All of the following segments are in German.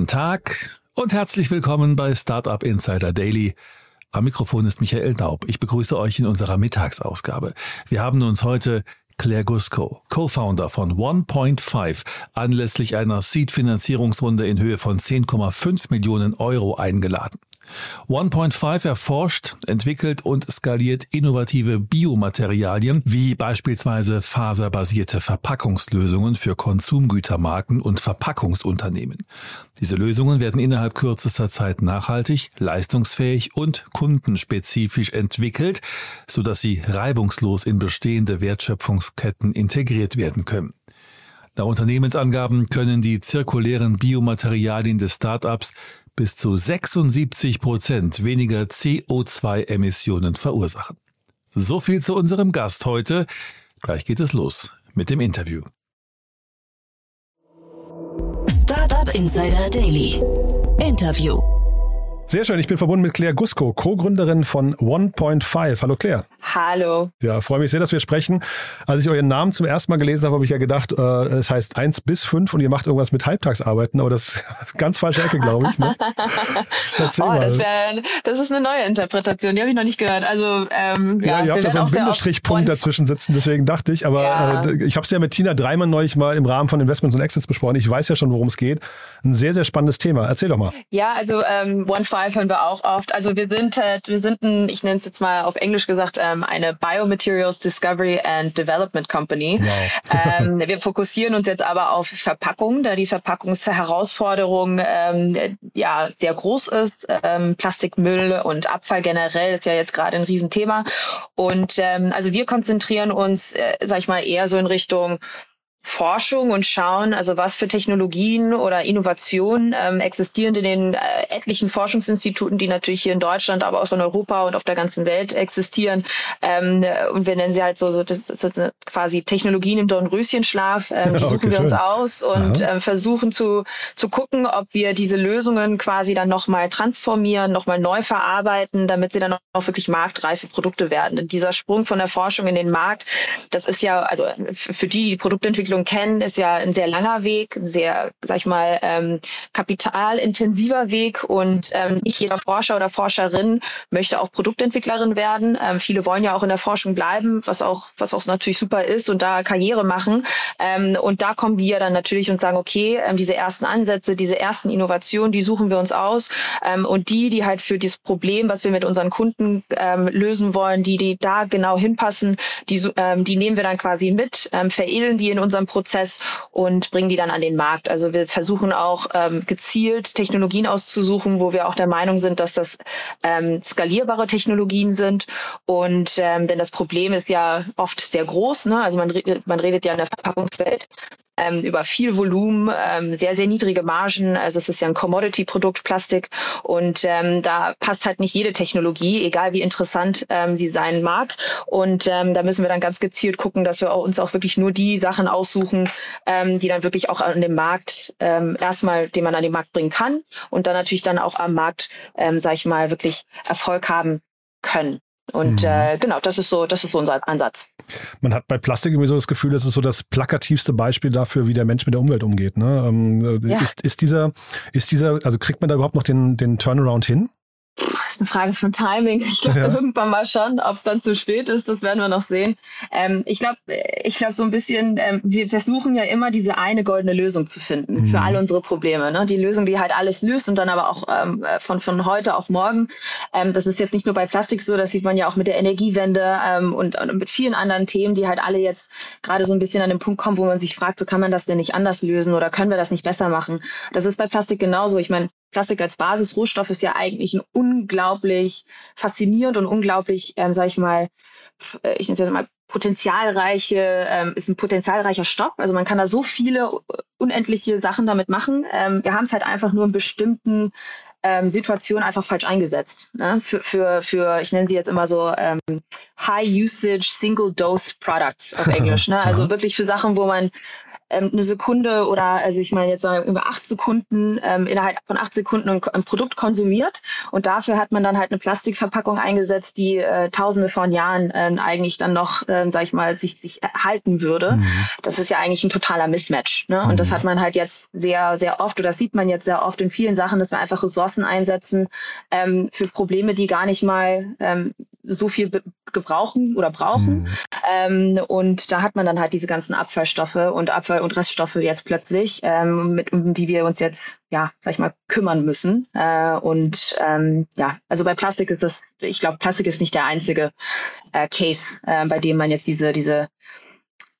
Guten Tag und herzlich willkommen bei Startup Insider Daily. Am Mikrofon ist Michael Daub. Ich begrüße euch in unserer Mittagsausgabe. Wir haben uns heute Claire Gusko, Co-Founder von 1.5, anlässlich einer Seed-Finanzierungsrunde in Höhe von 10,5 Millionen Euro eingeladen. 1.5 erforscht, entwickelt und skaliert innovative Biomaterialien wie beispielsweise faserbasierte Verpackungslösungen für Konsumgütermarken und Verpackungsunternehmen. Diese Lösungen werden innerhalb kürzester Zeit nachhaltig, leistungsfähig und kundenspezifisch entwickelt, sodass sie reibungslos in bestehende Wertschöpfungsketten integriert werden können. Nach Unternehmensangaben können die zirkulären Biomaterialien des Startups bis zu 76 Prozent weniger CO2-Emissionen verursachen. So viel zu unserem Gast heute. Gleich geht es los mit dem Interview. Startup Insider Daily. Interview. Sehr schön, ich bin verbunden mit Claire Gusko, Co-Gründerin von 1.5. Hallo Claire. Hallo. Ja, freue mich sehr, dass wir sprechen. Als ich euren Namen zum ersten Mal gelesen habe, habe ich ja gedacht, äh, es heißt 1 bis 5 und ihr macht irgendwas mit Halbtagsarbeiten, aber das ist ganz falsche Ecke, glaube ich. Ne? oh, mal. Das, wär, das ist eine neue Interpretation, die habe ich noch nicht gehört. Also ähm, ja, ja ihr habt da so einen Bindestrichpunkt dazwischen sitzen, deswegen dachte ich, aber ja. äh, ich habe es ja mit Tina Dreimann neulich mal im Rahmen von Investments und Exits besprochen. Ich weiß ja schon, worum es geht. Ein sehr, sehr spannendes Thema. Erzähl doch mal. Ja, also ähm, One5 hören wir auch oft. Also wir sind, äh, wir sind ein, ich nenne es jetzt mal auf Englisch gesagt, ähm, eine Biomaterials Discovery and Development Company. Wow. ähm, wir fokussieren uns jetzt aber auf Verpackung, da die Verpackungsherausforderung ähm, ja sehr groß ist. Ähm, Plastikmüll und Abfall generell ist ja jetzt gerade ein Riesenthema. Und ähm, also wir konzentrieren uns, äh, sag ich mal, eher so in Richtung Forschung und schauen, also was für Technologien oder Innovationen ähm, existieren in den äh, etlichen Forschungsinstituten, die natürlich hier in Deutschland, aber auch in Europa und auf der ganzen Welt existieren. Ähm, und wir nennen sie halt so, so das ist quasi Technologien im Dornröschenschlaf. Ähm, die suchen okay, wir uns aus und ähm, versuchen zu, zu gucken, ob wir diese Lösungen quasi dann nochmal transformieren, nochmal neu verarbeiten, damit sie dann auch wirklich marktreife Produkte werden. Denn dieser Sprung von der Forschung in den Markt, das ist ja, also für die, die Produktentwicklung Entwicklung kennen, ist ja ein sehr langer Weg, ein sehr, sag ich mal, ähm, kapitalintensiver Weg und ähm, nicht jeder Forscher oder Forscherin möchte auch Produktentwicklerin werden. Ähm, viele wollen ja auch in der Forschung bleiben, was auch, was auch natürlich super ist und da Karriere machen. Ähm, und da kommen wir dann natürlich und sagen, okay, ähm, diese ersten Ansätze, diese ersten Innovationen, die suchen wir uns aus ähm, und die, die halt für das Problem, was wir mit unseren Kunden ähm, lösen wollen, die, die da genau hinpassen, die, ähm, die nehmen wir dann quasi mit, ähm, veredeln die in unserem unserem Prozess und bringen die dann an den Markt. Also wir versuchen auch ähm, gezielt Technologien auszusuchen, wo wir auch der Meinung sind, dass das ähm, skalierbare Technologien sind. Und ähm, denn das Problem ist ja oft sehr groß. Ne? Also man, man redet ja in der Verpackungswelt ähm, über viel Volumen, ähm, sehr, sehr niedrige Margen. Also es ist ja ein Commodity-Produkt, Plastik. Und ähm, da passt halt nicht jede Technologie, egal wie interessant ähm, sie sein mag. Und ähm, da müssen wir dann ganz gezielt gucken, dass wir uns auch wirklich nur die Sachen aussuchen, ähm, die dann wirklich auch an dem Markt ähm, erstmal, den man an den Markt bringen kann und dann natürlich dann auch am Markt, ähm, sag ich mal, wirklich Erfolg haben können. Und mhm. äh, genau, das ist so, das ist so unser Ansatz. Man hat bei Plastik irgendwie so das Gefühl, das ist so das plakativste Beispiel dafür, wie der Mensch mit der Umwelt umgeht. Ne? Ähm, ja. ist, ist dieser, ist dieser, also kriegt man da überhaupt noch den, den Turnaround hin? Ist eine Frage von Timing. Ich glaube, ja. irgendwann mal schon, ob es dann zu spät ist, das werden wir noch sehen. Ähm, ich glaube, ich glaube so ein bisschen, ähm, wir versuchen ja immer diese eine goldene Lösung zu finden mhm. für all unsere Probleme. Ne? Die Lösung, die halt alles löst und dann aber auch ähm, von, von heute auf morgen. Ähm, das ist jetzt nicht nur bei Plastik so, das sieht man ja auch mit der Energiewende ähm, und, und mit vielen anderen Themen, die halt alle jetzt gerade so ein bisschen an den Punkt kommen, wo man sich fragt, so kann man das denn nicht anders lösen oder können wir das nicht besser machen? Das ist bei Plastik genauso. Ich meine, Plastik als Basisrohstoff ist ja eigentlich ein unglaublich faszinierend und unglaublich, ähm, sag ich mal, äh, ich nenne es jetzt mal potenzialreiche, ähm, ist ein potenzialreicher Stoff. Also man kann da so viele unendliche Sachen damit machen. Ähm, wir haben es halt einfach nur in bestimmten ähm, Situationen einfach falsch eingesetzt. Ne? Für, für, für, ich nenne sie jetzt immer so ähm, High Usage Single Dose Products auf Englisch. Ne? Also wirklich für Sachen, wo man ähm, eine Sekunde oder also ich meine jetzt sagen über acht Sekunden ähm, innerhalb von acht Sekunden ein, ein, Produkt konsumiert und dafür hat man dann halt eine Plastikverpackung eingesetzt, die äh, Tausende von Jahren äh, eigentlich dann noch, äh, sag ich mal, sich sich halten würde. Mhm. Das ist ja eigentlich ein totaler Mismatch. Ne? Und mhm. das hat man halt jetzt sehr sehr oft oder das sieht man jetzt sehr oft in vielen Sachen, dass wir einfach Ressourcen einsetzen ähm, für Probleme, die gar nicht mal ähm, so viel gebrauchen oder brauchen. Mhm. Ähm, und da hat man dann halt diese ganzen Abfallstoffe und Abfall- und Reststoffe jetzt plötzlich, ähm, mit, um die wir uns jetzt, ja, sag ich mal, kümmern müssen. Äh, und ähm, ja, also bei Plastik ist das, ich glaube, Plastik ist nicht der einzige äh, Case, äh, bei dem man jetzt diese, diese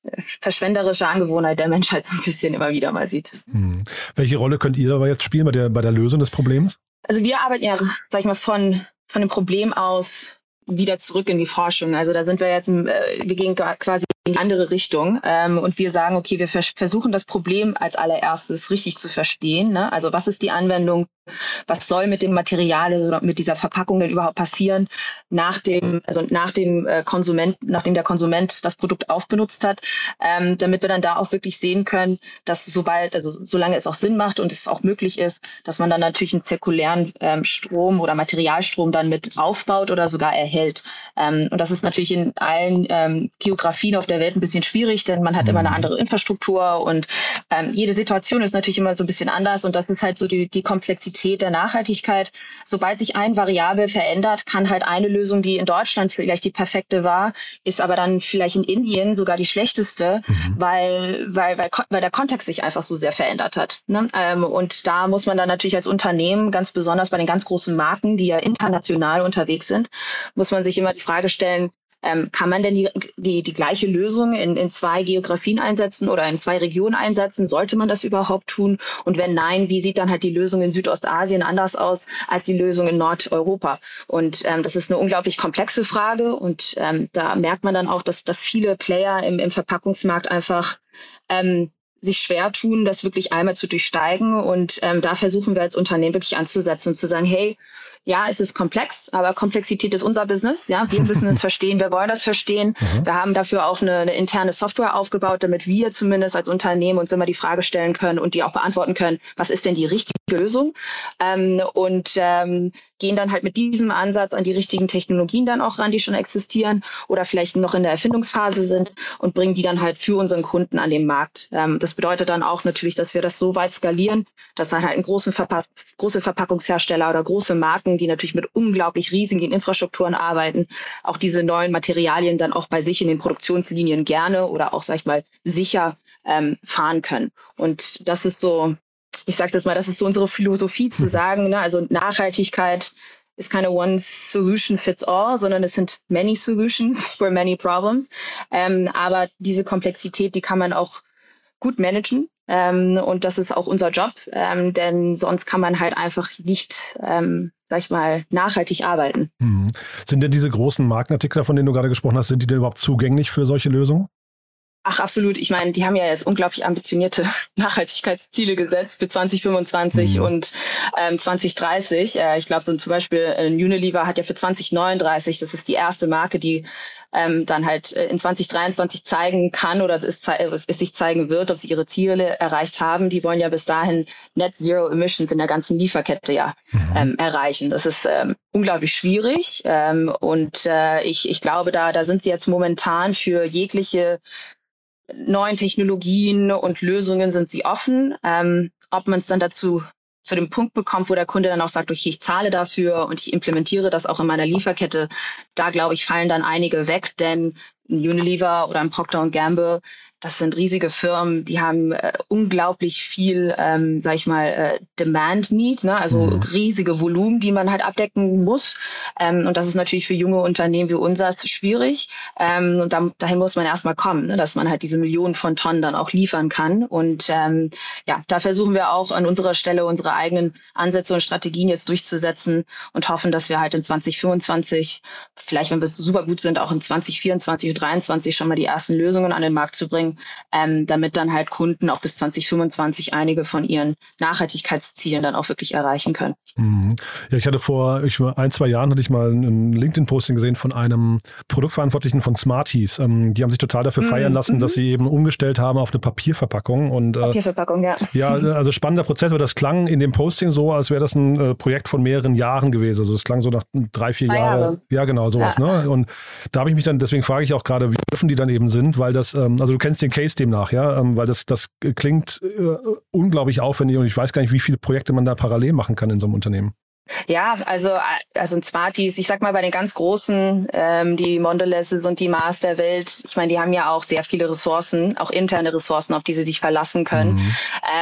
äh, verschwenderische Angewohnheit der Menschheit so ein bisschen immer wieder mal sieht. Hm. Welche Rolle könnt ihr aber jetzt spielen bei der, bei der Lösung des Problems? Also wir arbeiten ja, sag ich mal, von, von dem Problem aus wieder zurück in die Forschung. Also da sind wir jetzt, äh, wir gehen quasi in die andere Richtung ähm, und wir sagen, okay, wir vers versuchen das Problem als allererstes richtig zu verstehen. Ne? Also was ist die Anwendung was soll mit dem Material, also mit dieser Verpackung denn überhaupt passieren, nach dem, also nach dem äh, Konsument, nachdem der Konsument das Produkt aufbenutzt hat, ähm, damit wir dann da auch wirklich sehen können, dass sobald, also solange es auch Sinn macht und es auch möglich ist, dass man dann natürlich einen zirkulären ähm, Strom oder Materialstrom dann mit aufbaut oder sogar erhält. Ähm, und das ist natürlich in allen ähm, Geografien auf der Welt ein bisschen schwierig, denn man hat immer eine mhm. andere Infrastruktur und ähm, jede Situation ist natürlich immer so ein bisschen anders und das ist halt so die, die Komplexität der Nachhaltigkeit. Sobald sich ein Variabel verändert, kann halt eine Lösung, die in Deutschland vielleicht die perfekte war, ist aber dann vielleicht in Indien sogar die schlechteste, mhm. weil, weil, weil, weil der Kontext sich einfach so sehr verändert hat. Ne? Ähm, und da muss man dann natürlich als Unternehmen, ganz besonders bei den ganz großen Marken, die ja international unterwegs sind, muss man sich immer die Frage stellen, ähm, kann man denn die, die, die gleiche Lösung in, in zwei Geografien einsetzen oder in zwei Regionen einsetzen? Sollte man das überhaupt tun? Und wenn nein, wie sieht dann halt die Lösung in Südostasien anders aus als die Lösung in Nordeuropa? Und ähm, das ist eine unglaublich komplexe Frage und ähm, da merkt man dann auch, dass, dass viele Player im, im Verpackungsmarkt einfach ähm, sich schwer tun, das wirklich einmal zu durchsteigen. Und ähm, da versuchen wir als Unternehmen wirklich anzusetzen und zu sagen, hey, ja, es ist komplex, aber Komplexität ist unser Business. Ja, wir müssen es verstehen, wir wollen das verstehen. Mhm. Wir haben dafür auch eine, eine, interne Software aufgebaut, damit wir zumindest als Unternehmen uns immer die Frage stellen können und die auch beantworten können, was ist denn die richtige Lösung? Ähm, und ähm, gehen dann halt mit diesem Ansatz an die richtigen Technologien dann auch ran, die schon existieren oder vielleicht noch in der Erfindungsphase sind und bringen die dann halt für unseren Kunden an den Markt. Ähm, das bedeutet dann auch natürlich, dass wir das so weit skalieren, dass dann halt großen Verpack große Verpackungshersteller oder große Marken, die natürlich mit unglaublich riesigen Infrastrukturen arbeiten, auch diese neuen Materialien dann auch bei sich in den Produktionslinien gerne oder auch, sag ich mal, sicher ähm, fahren können. Und das ist so ich sage das mal, das ist so unsere Philosophie zu mhm. sagen, ne? also Nachhaltigkeit ist keine one solution fits all, sondern es sind many solutions for many problems. Ähm, aber diese Komplexität, die kann man auch gut managen. Ähm, und das ist auch unser Job, ähm, denn sonst kann man halt einfach nicht, ähm, sag ich mal, nachhaltig arbeiten. Mhm. Sind denn diese großen Markenartikler, von denen du gerade gesprochen hast, sind die denn überhaupt zugänglich für solche Lösungen? Ach, absolut. Ich meine, die haben ja jetzt unglaublich ambitionierte Nachhaltigkeitsziele gesetzt für 2025 mhm. und ähm, 2030. Äh, ich glaube, so zum Beispiel äh, Unilever hat ja für 2039, das ist die erste Marke, die ähm, dann halt äh, in 2023 zeigen kann oder es, es, es sich zeigen wird, ob sie ihre Ziele erreicht haben. Die wollen ja bis dahin Net Zero Emissions in der ganzen Lieferkette ja mhm. ähm, erreichen. Das ist ähm, unglaublich schwierig ähm, und äh, ich, ich glaube, da, da sind sie jetzt momentan für jegliche neuen Technologien und Lösungen sind sie offen. Ähm, ob man es dann dazu zu dem Punkt bekommt, wo der Kunde dann auch sagt, okay, ich zahle dafür und ich implementiere das auch in meiner Lieferkette, da glaube ich, fallen dann einige weg, denn ein Unilever oder ein Procter Gamble das sind riesige Firmen, die haben äh, unglaublich viel, ähm, sag ich mal, äh, Demand Need, ne? also mhm. riesige Volumen, die man halt abdecken muss. Ähm, und das ist natürlich für junge Unternehmen wie unseres schwierig. Ähm, und da, dahin muss man erstmal kommen, ne? dass man halt diese Millionen von Tonnen dann auch liefern kann. Und ähm, ja, da versuchen wir auch an unserer Stelle unsere eigenen Ansätze und Strategien jetzt durchzusetzen und hoffen, dass wir halt in 2025, vielleicht wenn wir super gut sind, auch in 2024 und 2023 schon mal die ersten Lösungen an den Markt zu bringen Ähm, damit dann halt Kunden auch bis 2025 einige von ihren Nachhaltigkeitszielen dann auch wirklich erreichen können. Mhm. Ja, ich hatte vor ich, ein, zwei Jahren hatte ich mal ein LinkedIn-Posting gesehen von einem Produktverantwortlichen von Smarties. Ähm, die haben sich total dafür mhm. feiern lassen, dass mhm. sie eben umgestellt haben auf eine Papierverpackung. Und, äh, Papierverpackung, ja. Ja, also spannender Prozess, aber das klang in dem Posting so, als wäre das ein äh, Projekt von mehreren Jahren gewesen. Also es klang so nach drei, vier Jahren. Ja, genau, sowas. Ja. Ne? Und da habe ich mich dann, deswegen frage ich auch gerade, wie offen die dann eben sind, weil das, ähm, also du kennst den Case demnach, ja, ähm, weil das, das klingt äh, unglaublich aufwendig und ich weiß gar nicht, wie viele Projekte man da parallel machen kann in so einem Unternehmen. Ja, also, also ein Smarties, ich sag mal bei den ganz großen, ähm, die Mondelezes und die Mars der Welt, ich meine, die haben ja auch sehr viele Ressourcen, auch interne Ressourcen, auf die sie sich verlassen können, mhm.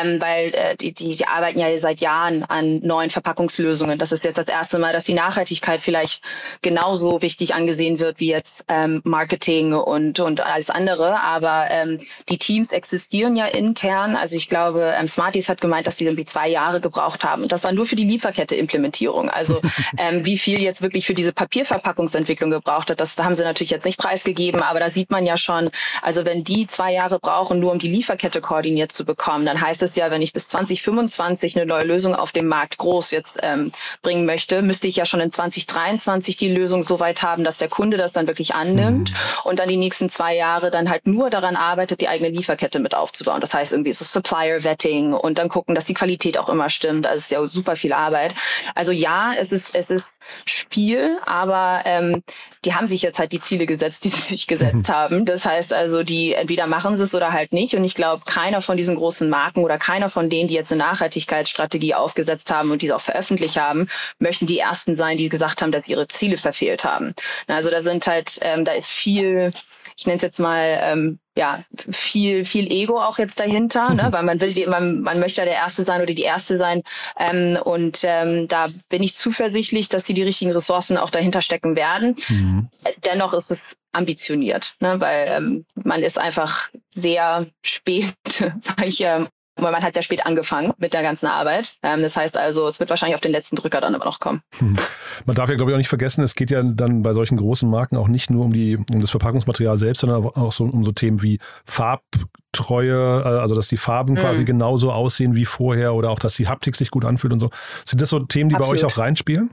ähm, weil äh, die, die, die arbeiten ja seit Jahren an neuen Verpackungslösungen. Das ist jetzt das erste Mal, dass die Nachhaltigkeit vielleicht genauso wichtig angesehen wird wie jetzt ähm, Marketing und, und alles andere. Aber ähm, die Teams existieren ja intern. Also ich glaube, ähm, Smarties hat gemeint, dass sie irgendwie zwei Jahre gebraucht haben. Und das war nur für die Lieferkette implementiert. Implementierung. Also ähm, wie viel jetzt wirklich für diese Papierverpackungsentwicklung gebraucht hat, das da haben sie natürlich jetzt nicht preisgegeben, aber da sieht man ja schon, also wenn die zwei Jahre brauchen, nur um die Lieferkette koordiniert zu bekommen, dann heißt es ja, wenn ich bis 2025 eine neue Lösung auf dem Markt groß jetzt ähm, bringen möchte, müsste ich ja schon in 2023 die Lösung so weit haben, dass der Kunde das dann wirklich annimmt mhm. und dann die nächsten zwei Jahre dann halt nur daran arbeitet, die eigene Lieferkette mit aufzubauen. Das heißt irgendwie so Supplier Vetting und dann gucken, dass die Qualität auch immer stimmt. Also es ist ja super viel Arbeit. Also ja, es ist, es ist Spiel, aber ähm, die haben sich jetzt halt die Ziele gesetzt, die sie sich gesetzt mhm. haben. Das heißt also, die entweder machen sie es oder halt nicht. Und ich glaube, keiner von diesen großen Marken oder keiner von denen, die jetzt eine Nachhaltigkeitsstrategie aufgesetzt haben und diese auch veröffentlicht haben, möchten die ersten sein, die gesagt haben, dass ihre Ziele verfehlt haben. Also da sind halt, ähm, da ist viel ich nenne es jetzt mal, ähm, ja, viel, viel Ego auch jetzt dahinter, ne? weil man will, die, man, man möchte ja der Erste sein oder die Erste sein. Ähm, und ähm, da bin ich zuversichtlich, dass sie die richtigen Ressourcen auch dahinter stecken werden. Mhm. Dennoch ist es ambitioniert, ne? weil ähm, man ist einfach sehr spät, sage ich, ähm, weil man hat sehr spät angefangen mit der ganzen Arbeit. Ähm, das heißt also, es wird wahrscheinlich auf den letzten Drücker dann immer noch kommen. Hm. Man darf ja, glaube ich, auch nicht vergessen, es geht ja dann bei solchen großen Marken auch nicht nur um, die, um das Verpackungsmaterial selbst, sondern auch so, um so Themen wie Farbtreue, äh, also dass die Farben mhm. quasi genauso aussehen wie vorher oder auch, dass die Haptik sich gut anfühlt und so. Sind das so Themen, die Absolut. bei euch auch reinspielen?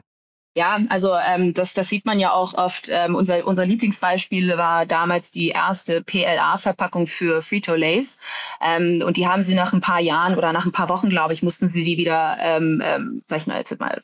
Ja, also ähm, das, das sieht man ja auch oft. Ähm, unser, unser Lieblingsbeispiel war damals die erste PLA-Verpackung für Frito-Lays. Ähm, und die haben sie nach ein paar Jahren oder nach ein paar Wochen, glaube ich, mussten sie die wieder, ähm, ähm, sag ich mal, jetzt mal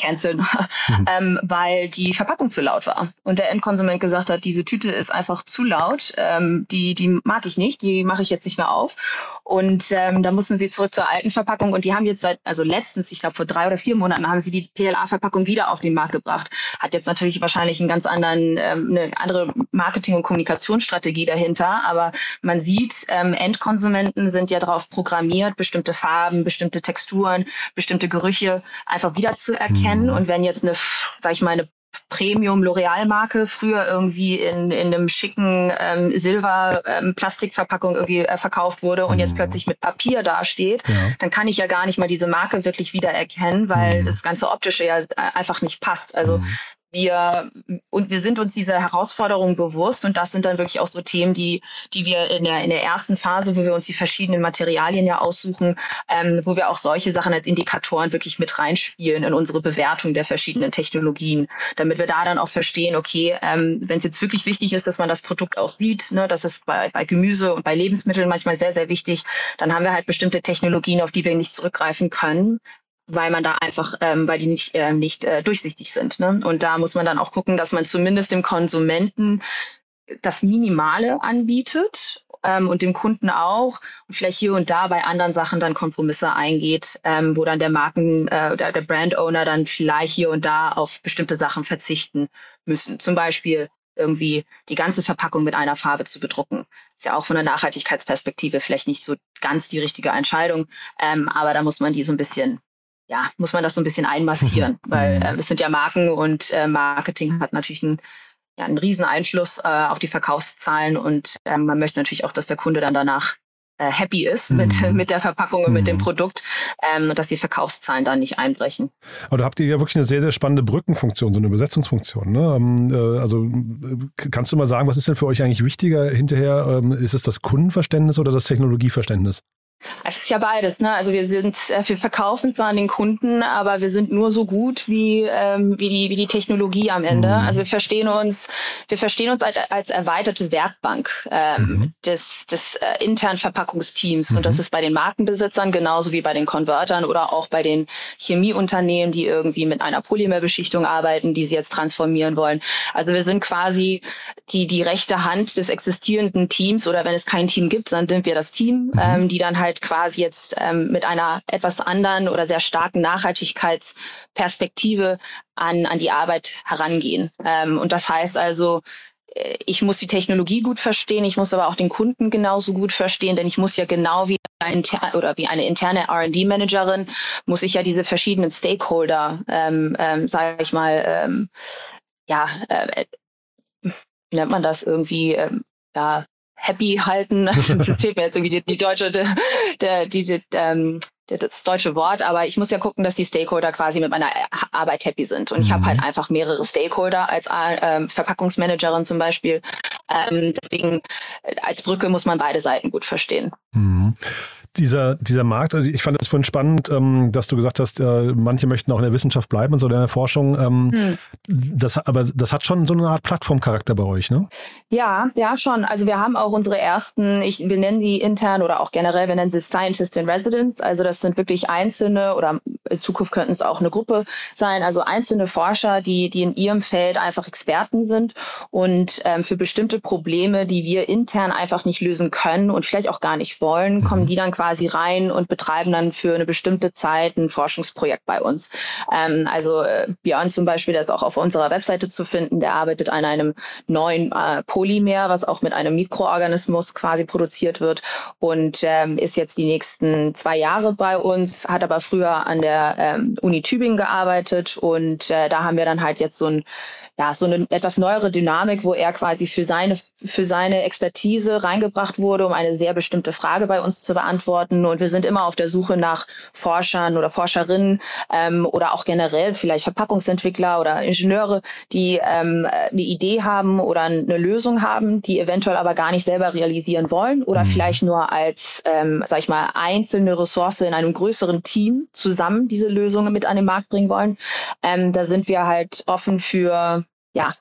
canceln, mhm. ähm, weil die Verpackung zu laut war. Und der Endkonsument gesagt hat, diese Tüte ist einfach zu laut, ähm, die, die mag ich nicht, die mache ich jetzt nicht mehr auf. Und ähm, da mussten sie zurück zur alten Verpackung und die haben jetzt seit, also letztens, ich glaube vor drei oder vier Monaten, haben sie die PLA-Verpackung wieder auf den Markt gebracht. Hat jetzt natürlich wahrscheinlich einen ganz anderen, ähm, eine andere Marketing- und Kommunikationsstrategie dahinter, aber man sieht, ähm, Endkonsumenten sind ja darauf programmiert, bestimmte Farben, bestimmte Texturen, bestimmte Gerüche einfach wiederzuerkennen. Mhm. Und wenn jetzt eine, sag ich mal, eine Premium L'Oreal Marke früher irgendwie in, in einem schicken ähm, Silber ähm, Plastikverpackung irgendwie äh, verkauft wurde und mhm. jetzt plötzlich mit Papier dasteht, ja. dann kann ich ja gar nicht mal diese Marke wirklich wiedererkennen, weil mhm. das ganze optische ja äh, einfach nicht passt. Also mhm wir und wir sind uns dieser Herausforderung bewusst und das sind dann wirklich auch so Themen, die die wir in der in der ersten Phase, wo wir uns die verschiedenen Materialien ja aussuchen, ähm, wo wir auch solche Sachen als Indikatoren wirklich mit reinspielen in unsere Bewertung der verschiedenen Technologien, damit wir da dann auch verstehen, okay, ähm, wenn es jetzt wirklich wichtig ist, dass man das Produkt auch sieht, ne, das ist bei bei Gemüse und bei Lebensmitteln manchmal sehr sehr wichtig, dann haben wir halt bestimmte Technologien, auf die wir nicht zurückgreifen können, weil man da einfach, ähm, weil die nicht, äh, nicht äh, durchsichtig sind. Ne? Und da muss man dann auch gucken, dass man zumindest dem Konsumenten das Minimale anbietet ähm, und dem Kunden auch und vielleicht hier und da bei anderen Sachen dann Kompromisse eingeht, ähm, wo dann der Marken, äh, der, der Brand Owner dann vielleicht hier und da auf bestimmte Sachen verzichten müssen. Zum Beispiel irgendwie die ganze Verpackung mit einer Farbe zu bedrucken. Ist ja auch von der Nachhaltigkeitsperspektive vielleicht nicht so ganz die richtige Entscheidung, ähm, aber da muss man die so ein bisschen ja, muss man das so ein bisschen einmassieren, weil mhm. äh, es sind ja Marken und äh, Marketing hat natürlich einen, ja, einen riesen Einfluss äh, auf die Verkaufszahlen und äh, man möchte natürlich auch, dass der Kunde dann danach äh, happy ist mit, mhm. mit der Verpackung und mhm. mit dem mhm. Produkt ähm, und dass die Verkaufszahlen da nicht einbrechen. Aber da habt ihr ja wirklich eine sehr, sehr spannende Brückenfunktion, so eine Übersetzungsfunktion. Ne? Ähm, äh, also äh, kannst du mal sagen, was ist denn für euch eigentlich wichtiger hinterher? Ähm, ist es das Kundenverständnis oder das Technologieverständnis? Es ist ja beides, ne? Also wir sind, äh, wir verkaufen zwar an den Kunden, aber wir sind nur so gut wie, ähm, wie, die, wie die Technologie am Ende. Mhm. Also wir verstehen uns, wir verstehen uns als, als erweiterte Werkbank ähm, mhm. des, des äh, internen Verpackungsteams. Mhm. Und das ist bei den Markenbesitzern genauso wie bei den Convertern oder auch bei den Chemieunternehmen, die irgendwie mit einer Polymerbeschichtung arbeiten, die sie jetzt transformieren wollen. Also wir sind quasi die, die rechte Hand des existierenden Teams oder wenn es kein Team gibt, dann sind wir das Team, mhm. ähm, die dann halt halt quasi jetzt ähm, mit einer etwas anderen oder sehr starken Nachhaltigkeitsperspektive an, an die Arbeit herangehen. Ähm, und das heißt also, äh, ich muss die Technologie gut verstehen, ich muss aber auch den Kunden genauso gut verstehen, denn ich muss ja genau wie oder wie eine interne R&D-Managerin muss ich ja diese verschiedenen Stakeholder, ähm, ähm, sage ich mal, ähm, ja, äh, wie nennt man das irgendwie, ähm, ja, happy halten. das fehlt mir jetzt irgendwie die, die deutsche, der, die, die, ähm, das deutsche Wort, aber ich muss ja gucken, dass die Stakeholder quasi mit meiner Arbeit happy sind. Und ich habe halt mhm. einfach mehrere Stakeholder als äh, Verpackungsmanagerin zum Beispiel. Ähm, deswegen äh, als Brücke muss man beide Seiten gut verstehen. Mhm dieser, dieser Markt, also ich fand es vorhin spannend, ähm, dass du gesagt hast, äh, manche möchten auch in der Wissenschaft bleiben und so in der Forschung. Ähm, hm. das, aber das hat schon so eine Art Plattformcharakter bei euch, ne? Ja, ja, schon. Also wir haben auch unsere ersten, ich, wir nennen die intern oder auch generell, wir nennen sie Scientist in Residence. Also das sind wirklich einzelne oder in Zukunft könnten es auch eine Gruppe sein, also einzelne Forscher, die, die in ihrem Feld einfach Experten sind und ähm, für bestimmte Probleme, die wir intern einfach nicht lösen können und vielleicht auch gar nicht wollen, kommen mhm. die dann quasi rein und betreiben dann für eine bestimmte Zeit ein Forschungsprojekt bei uns. Ähm, also äh, Björn zum Beispiel, der ist auch auf unserer Webseite zu finden, der arbeitet an einem neuen äh, Polymer, was auch mit einem Mikroorganismus quasi produziert wird und ähm, ist jetzt die nächsten zwei Jahre bei uns, hat aber früher an der ähm, Uni Tübingen gearbeitet und äh, da haben wir dann halt jetzt so ein ja, so eine etwas neuere Dynamik, wo er quasi für seine, für seine Expertise reingebracht wurde, um eine sehr bestimmte Frage bei uns zu beantworten. Und wir sind immer auf der Suche nach Forschern oder Forscherinnen ähm, oder auch generell vielleicht Verpackungsentwickler oder Ingenieure, die ähm, eine Idee haben oder eine Lösung haben, die eventuell aber gar nicht selber realisieren wollen oder mhm. vielleicht nur als, ähm, sag ich mal, einzelne Ressource in einem größeren Team zusammen diese Lösungen mit an den Markt bringen wollen. Ähm, da sind wir halt offen für ja,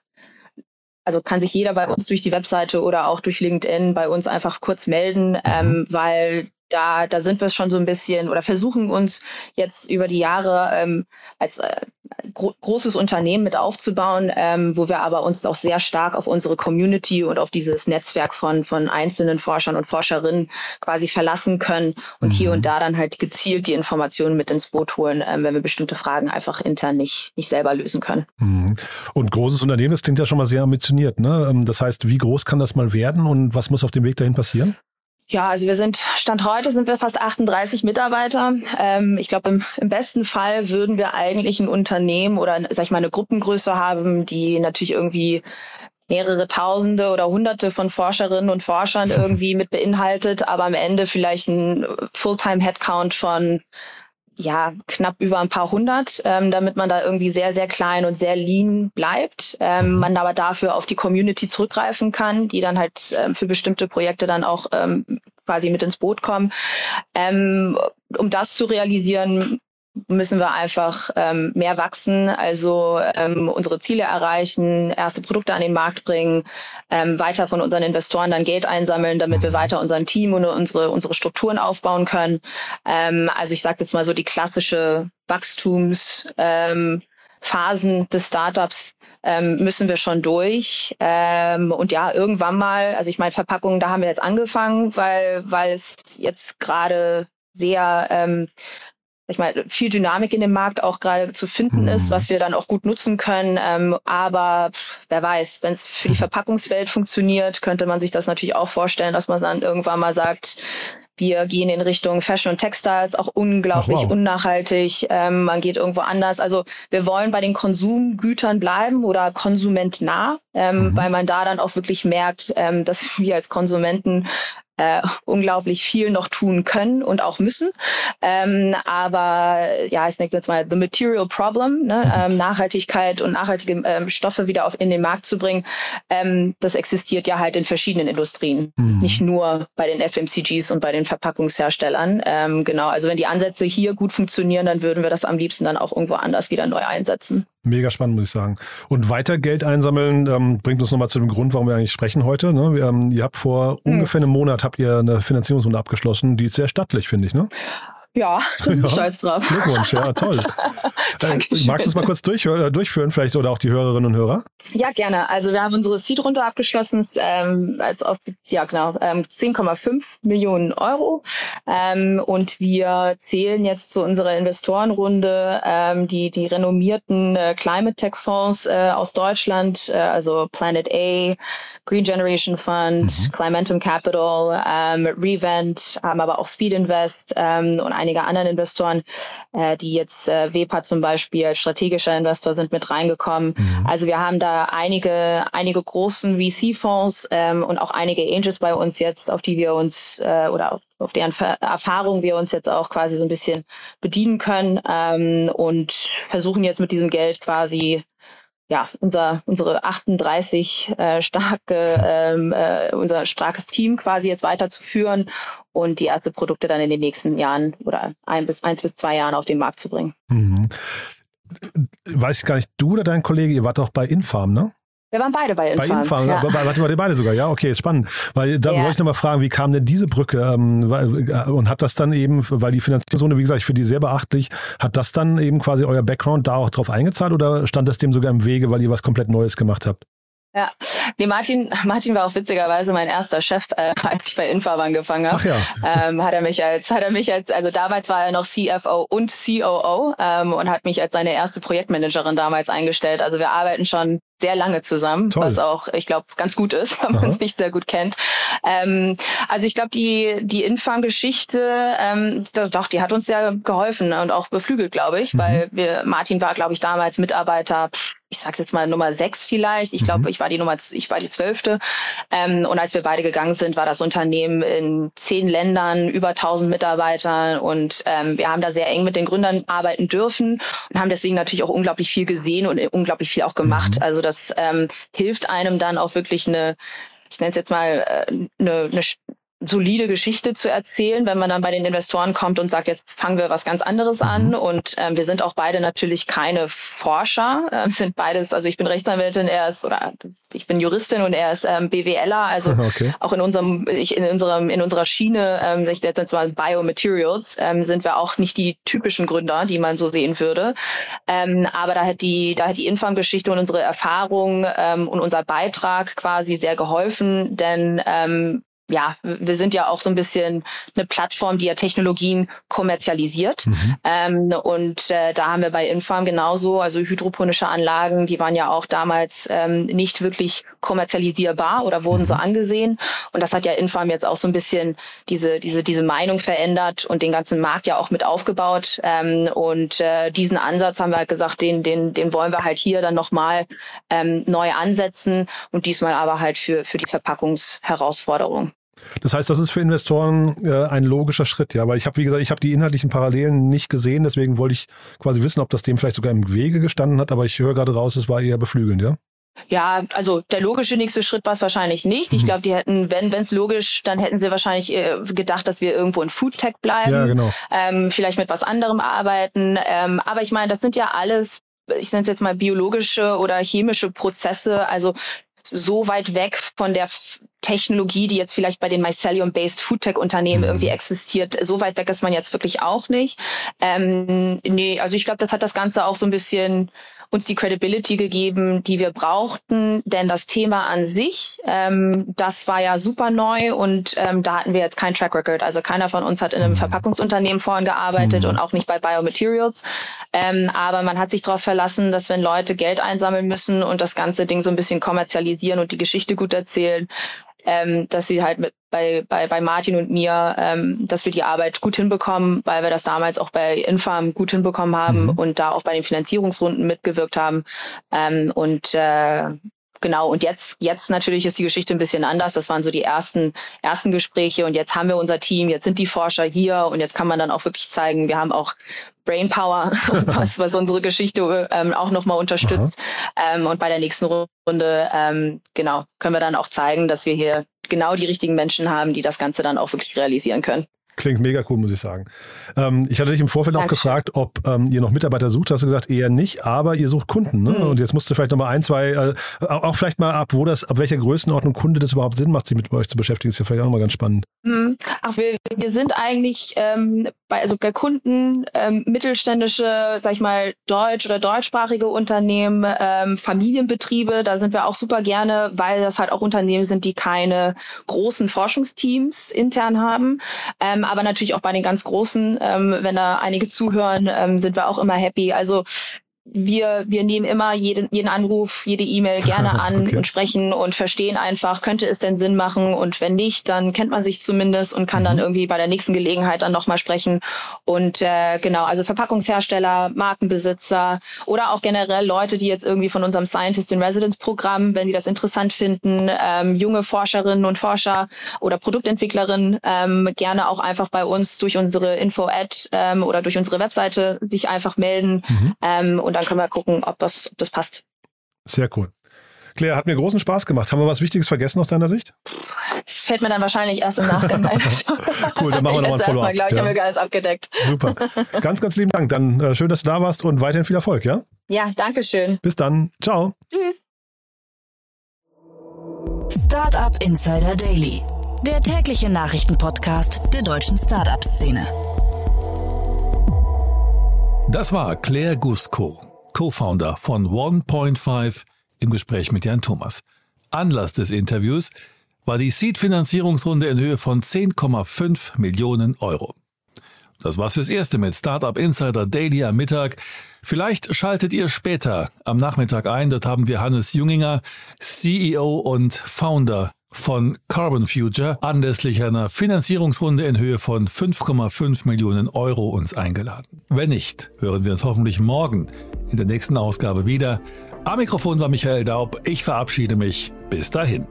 also kann sich jeder bei uns durch die Webseite oder auch durch LinkedIn bei uns einfach kurz melden, mhm. ähm, weil da, da sind wir schon so ein bisschen oder versuchen uns jetzt über die Jahre ähm, als äh, gro großes Unternehmen mit aufzubauen, ähm, wo wir aber uns auch sehr stark auf unsere Community und auf dieses Netzwerk von, von einzelnen Forschern und Forscherinnen quasi verlassen können und mhm. hier und da dann halt gezielt die Informationen mit ins Boot holen, ähm, wenn wir bestimmte Fragen einfach intern nicht, nicht selber lösen können. Mhm. Und großes Unternehmen, das klingt ja schon mal sehr ambitioniert. Ne? Ähm, das heißt, wie groß kann das mal werden und was muss auf dem Weg dahin passieren? Ja, also wir sind, Stand heute sind wir fast 38 Mitarbeiter. Ähm, ich glaube, im, im, besten Fall würden wir eigentlich ein Unternehmen oder, sag ich mal, eine Gruppengröße haben, die natürlich irgendwie mehrere Tausende oder Hunderte von Forscherinnen und Forschern irgendwie mit beinhaltet, aber am Ende vielleicht ein Fulltime-Headcount von ja, knapp über ein paar hundert, ähm, damit man da irgendwie sehr, sehr klein und sehr lean bleibt. Ähm, mhm. man aber dafür auf die Community zurückgreifen kann, die dann halt ähm, für bestimmte Projekte dann auch ähm, quasi mit ins Boot kommen. Ähm, um das zu realisieren, müssen wir einfach ähm, mehr wachsen, also ähm, unsere Ziele erreichen, erste Produkte an den Markt bringen, ähm, weiter von unseren Investoren dann Geld einsammeln, damit wir weiter unseren Team und unsere, unsere Strukturen aufbauen können. Ähm, also ich sage jetzt mal so die klassische Wachstumsphasen ähm, des Startups ähm, müssen wir schon durch. Ähm, und ja, irgendwann mal, also ich meine, Verpackungen, da haben wir jetzt angefangen, weil, weil es jetzt gerade sehr ähm, ich meine, viel Dynamik in dem Markt auch gerade zu finden ist, mhm. was wir dann auch gut nutzen können. Ähm, aber wer weiß, wenn es für die Verpackungswelt funktioniert, könnte man sich das natürlich auch vorstellen, dass man dann irgendwann mal sagt, wir gehen in Richtung Fashion und Textiles, auch unglaublich wow. unnachhaltig. Ähm, man geht irgendwo anders. Also wir wollen bei den Konsumgütern bleiben oder konsumentnah, ähm, mhm. weil man da dann auch wirklich merkt, ähm, dass wir als Konsumenten äh, unglaublich viel noch tun können und auch müssen. Ähm, aber ja, ich denke jetzt mal, the material problem, ne? Mhm. ähm, Nachhaltigkeit und nachhaltige ähm, Stoffe wieder auf in den Markt zu bringen, ähm, das existiert ja halt in verschiedenen Industrien, mhm. nicht nur bei den FMCGs und bei den Verpackungsherstellern. Ähm, genau, also wenn die Ansätze hier gut funktionieren, dann würden wir das am liebsten dann auch irgendwo anders wieder neu einsetzen. Mega spannend, muss ich sagen. Und weiter Geld einsammeln ähm, bringt uns nochmal zu dem Grund, warum wir eigentlich sprechen heute. Ne? Wir, ähm, ihr habt vor hm. ungefähr einem Monat habt ihr eine Finanzierungsrunde abgeschlossen, die ist sehr stattlich, finde ich, ne? Ja, da bin ja. stolz drauf. Glückwunsch, ja, toll. äh, magst du es mal kurz durch, äh, durchführen, vielleicht oder auch die Hörerinnen und Hörer? Ja, gerne. Also wir haben unsere Seed-Runde abgeschlossen, ähm, als auf, ja genau, ähm, 10,5 Millionen Euro. Ähm, und wir zählen jetzt zu unserer Investorenrunde ähm, die, die renommierten äh, Climate Tech Fonds äh, aus Deutschland, äh, also Planet A, Green Generation Fund, mhm. Climentum Capital, ähm, Revent, haben aber auch Speed Invest ähm, und einige anderen Investoren, äh, die jetzt äh, WEPA zum Beispiel als strategischer Investor sind mit reingekommen. Mhm. Also wir haben da einige, einige großen VC-Fonds ähm, und auch einige Angels bei uns jetzt, auf die wir uns äh, oder auf deren Erfahrung wir uns jetzt auch quasi so ein bisschen bedienen können ähm, und versuchen jetzt mit diesem Geld quasi ja, unser, unsere 38 äh, starke, ähm, äh, unser starkes Team quasi jetzt weiterzuführen und die erste Produkte dann in den nächsten Jahren oder ein bis eins bis zwei Jahren auf den Markt zu bringen. Mhm. Weiß ich gar nicht, du oder dein Kollege, ihr wart doch bei Infarm, ne? Wir waren beide bei Infarm. Bei Infarm, ja. warte mal, beide sogar, ja, okay, spannend. Weil da ja. wollte ich nochmal fragen, wie kam denn diese Brücke ähm, äh, und hat das dann eben, weil die Finanzierungsrunde, wie gesagt, ich finde die sehr beachtlich, hat das dann eben quasi euer Background da auch drauf eingezahlt oder stand das dem sogar im Wege, weil ihr was komplett Neues gemacht habt? Ja, nee, Martin, Martin war auch witzigerweise mein erster Chef, äh, als ich bei Infarm angefangen habe. Ach ja. Ähm, hat er mich als, hat er mich als, also damals war er noch CFO und COO ähm, und hat mich als seine erste Projektmanagerin damals eingestellt. Also wir arbeiten schon sehr lange zusammen, Toll. was auch, ich glaube, ganz gut ist, wenn man es nicht sehr gut kennt. Ähm, also ich glaube, die, die Infarm-Geschichte, ähm, doch, die hat uns sehr geholfen und auch beflügelt, glaube ich, mhm. weil wir, Martin war, glaube ich, damals Mitarbeiter, ich sag jetzt mal Nummer sechs vielleicht. Ich glaube, mhm. ich war die Nummer, ich war die zwölfte. Ähm, und als wir beide gegangen sind, war das Unternehmen in zehn Ländern, über tausend Mitarbeitern und ähm, wir haben da sehr eng mit den Gründern arbeiten dürfen und haben deswegen natürlich auch unglaublich viel gesehen und unglaublich viel auch gemacht. Mhm. Also das ähm, hilft einem dann auch wirklich eine, ich nenne es jetzt mal, äh, eine, eine solide Geschichte zu erzählen, wenn man dann bei den Investoren kommt und sagt, jetzt fangen wir was ganz anderes an. Mhm. Und ähm, wir sind auch beide natürlich keine Forscher, äh, sind beides, also ich bin Rechtsanwältin, er ist oder ich bin Juristin und er ist ähm, BWLer, also okay. auch in unserem, ich, in unserem, in unserer Schiene, ähm, ich jetzt mal Biomaterials, ähm, sind wir auch nicht die typischen Gründer, die man so sehen würde. Ähm, aber da hat die, da hat die Infam-Geschichte und unsere Erfahrung ähm, und unser Beitrag quasi sehr geholfen, denn ähm, ja, wir sind ja auch so ein bisschen eine Plattform, die ja Technologien kommerzialisiert. Mhm. Ähm, und äh, da haben wir bei Infarm genauso, also hydroponische Anlagen, die waren ja auch damals ähm, nicht wirklich kommerzialisierbar oder wurden mhm. so angesehen. Und das hat ja Infarm jetzt auch so ein bisschen diese, diese, diese Meinung verändert und den ganzen Markt ja auch mit aufgebaut. Ähm, und äh, diesen Ansatz haben wir halt gesagt, den, den, den wollen wir halt hier dann nochmal ähm, neu ansetzen und diesmal aber halt für, für die Verpackungsherausforderung. Das heißt, das ist für Investoren äh, ein logischer Schritt, ja, weil ich habe, wie gesagt, ich habe die inhaltlichen Parallelen nicht gesehen, deswegen wollte ich quasi wissen, ob das dem vielleicht sogar im Wege gestanden hat, aber ich höre gerade raus, es war eher beflügelnd, ja? Ja, also der logische nächste Schritt war es wahrscheinlich nicht. Ich mhm. glaube, die hätten, wenn es logisch, dann hätten sie wahrscheinlich äh, gedacht, dass wir irgendwo in Foodtech bleiben, ja, genau. ähm, vielleicht mit was anderem arbeiten. Ähm, aber ich meine, das sind ja alles ich nenne es jetzt mal biologische oder chemische Prozesse. Also so weit weg von der Technologie, die jetzt vielleicht bei den Mycelium-based Foodtech-Unternehmen mhm. irgendwie existiert. So weit weg ist man jetzt wirklich auch nicht. Ähm, nee, also ich glaube, das hat das Ganze auch so ein bisschen uns die Credibility gegeben, die wir brauchten. Denn das Thema an sich, ähm, das war ja super neu und ähm, da hatten wir jetzt kein Track Record. Also keiner von uns hat in einem mhm. Verpackungsunternehmen vorhin gearbeitet mhm. und auch nicht bei Biomaterials. Ähm, aber man hat sich darauf verlassen, dass wenn Leute Geld einsammeln müssen und das ganze Ding so ein bisschen kommerzialisieren und die Geschichte gut erzählen, ähm, dass sie halt mit bei, bei, bei Martin und mir, ähm, dass wir die Arbeit gut hinbekommen, weil wir das damals auch bei Infarm gut hinbekommen haben mhm. und da auch bei den Finanzierungsrunden mitgewirkt haben. Ähm, und äh, genau, und jetzt, jetzt natürlich ist die Geschichte ein bisschen anders. Das waren so die ersten, ersten Gespräche und jetzt haben wir unser Team, jetzt sind die Forscher hier und jetzt kann man dann auch wirklich zeigen, wir haben auch Brainpower, was, was unsere Geschichte ähm, auch nochmal unterstützt. Ähm, und bei der nächsten Runde, ähm, genau, können wir dann auch zeigen, dass wir hier genau die richtigen Menschen haben, die das Ganze dann auch wirklich realisieren können. Klingt mega cool, muss ich sagen. Ähm, ich hatte dich im Vorfeld Dankeschön. auch gefragt, ob ähm, ihr noch Mitarbeiter sucht. Hast du gesagt, eher nicht, aber ihr sucht Kunden. Ne? Mhm. Und jetzt musst du vielleicht noch mal ein, zwei, äh, auch vielleicht mal ab, wo das, ab welcher Größenordnung Kunde das überhaupt Sinn macht, sich mit euch zu beschäftigen. Ist ja vielleicht auch nochmal ganz spannend. Mhm. Ach, wir, wir sind eigentlich ähm, bei also bei Kunden ähm, mittelständische, sag ich mal, deutsch- oder deutschsprachige Unternehmen, ähm, Familienbetriebe, da sind wir auch super gerne, weil das halt auch Unternehmen sind, die keine großen Forschungsteams intern haben. Ähm, aber natürlich auch bei den ganz Großen, ähm, wenn da einige zuhören, ähm, sind wir auch immer happy. Also wir, wir nehmen immer jeden, jeden Anruf, jede E-Mail gerne an okay. und sprechen und verstehen einfach, könnte es denn Sinn machen und wenn nicht, dann kennt man sich zumindest und kann mhm. dann irgendwie bei der nächsten Gelegenheit dann nochmal sprechen. Und äh, genau, also Verpackungshersteller, Markenbesitzer oder auch generell Leute, die jetzt irgendwie von unserem Scientist in Residence Programm, wenn die das interessant finden, ähm, junge Forscherinnen und Forscher oder Produktentwicklerinnen ähm, gerne auch einfach bei uns durch unsere Info-Ad ähm, oder durch unsere Webseite sich einfach melden mhm. ähm, und dann können wir gucken, ob das, ob das passt. Sehr cool. Claire, hat mir großen Spaß gemacht. Haben wir was Wichtiges vergessen aus deiner Sicht? Das fällt mir dann wahrscheinlich erst im Nachgang ein. cool, dann machen wir nochmal ein Follow-up. Ich glaube, ich ja. haben wir alles abgedeckt. Super. Ganz, ganz lieben Dank. Dann äh, schön, dass du da warst und weiterhin viel Erfolg, ja? Ja, danke schön. Bis dann. Ciao. Tschüss. Startup Insider Daily, der tägliche Nachrichtenpodcast der deutschen Startup-Szene. Das war Claire Gusko, Co-Founder von 1.5 im Gespräch mit Jan Thomas. Anlass des Interviews war die Seed-Finanzierungsrunde in Höhe von 10,5 Millionen Euro. Das war's fürs Erste mit Startup Insider Daily am Mittag. Vielleicht schaltet ihr später am Nachmittag ein. Dort haben wir Hannes Junginger, CEO und Founder von Carbon Future anlässlich einer Finanzierungsrunde in Höhe von 5,5 Millionen Euro uns eingeladen. Wenn nicht, hören wir uns hoffentlich morgen in der nächsten Ausgabe wieder. Am Mikrofon war Michael Daub. Ich verabschiede mich. Bis dahin.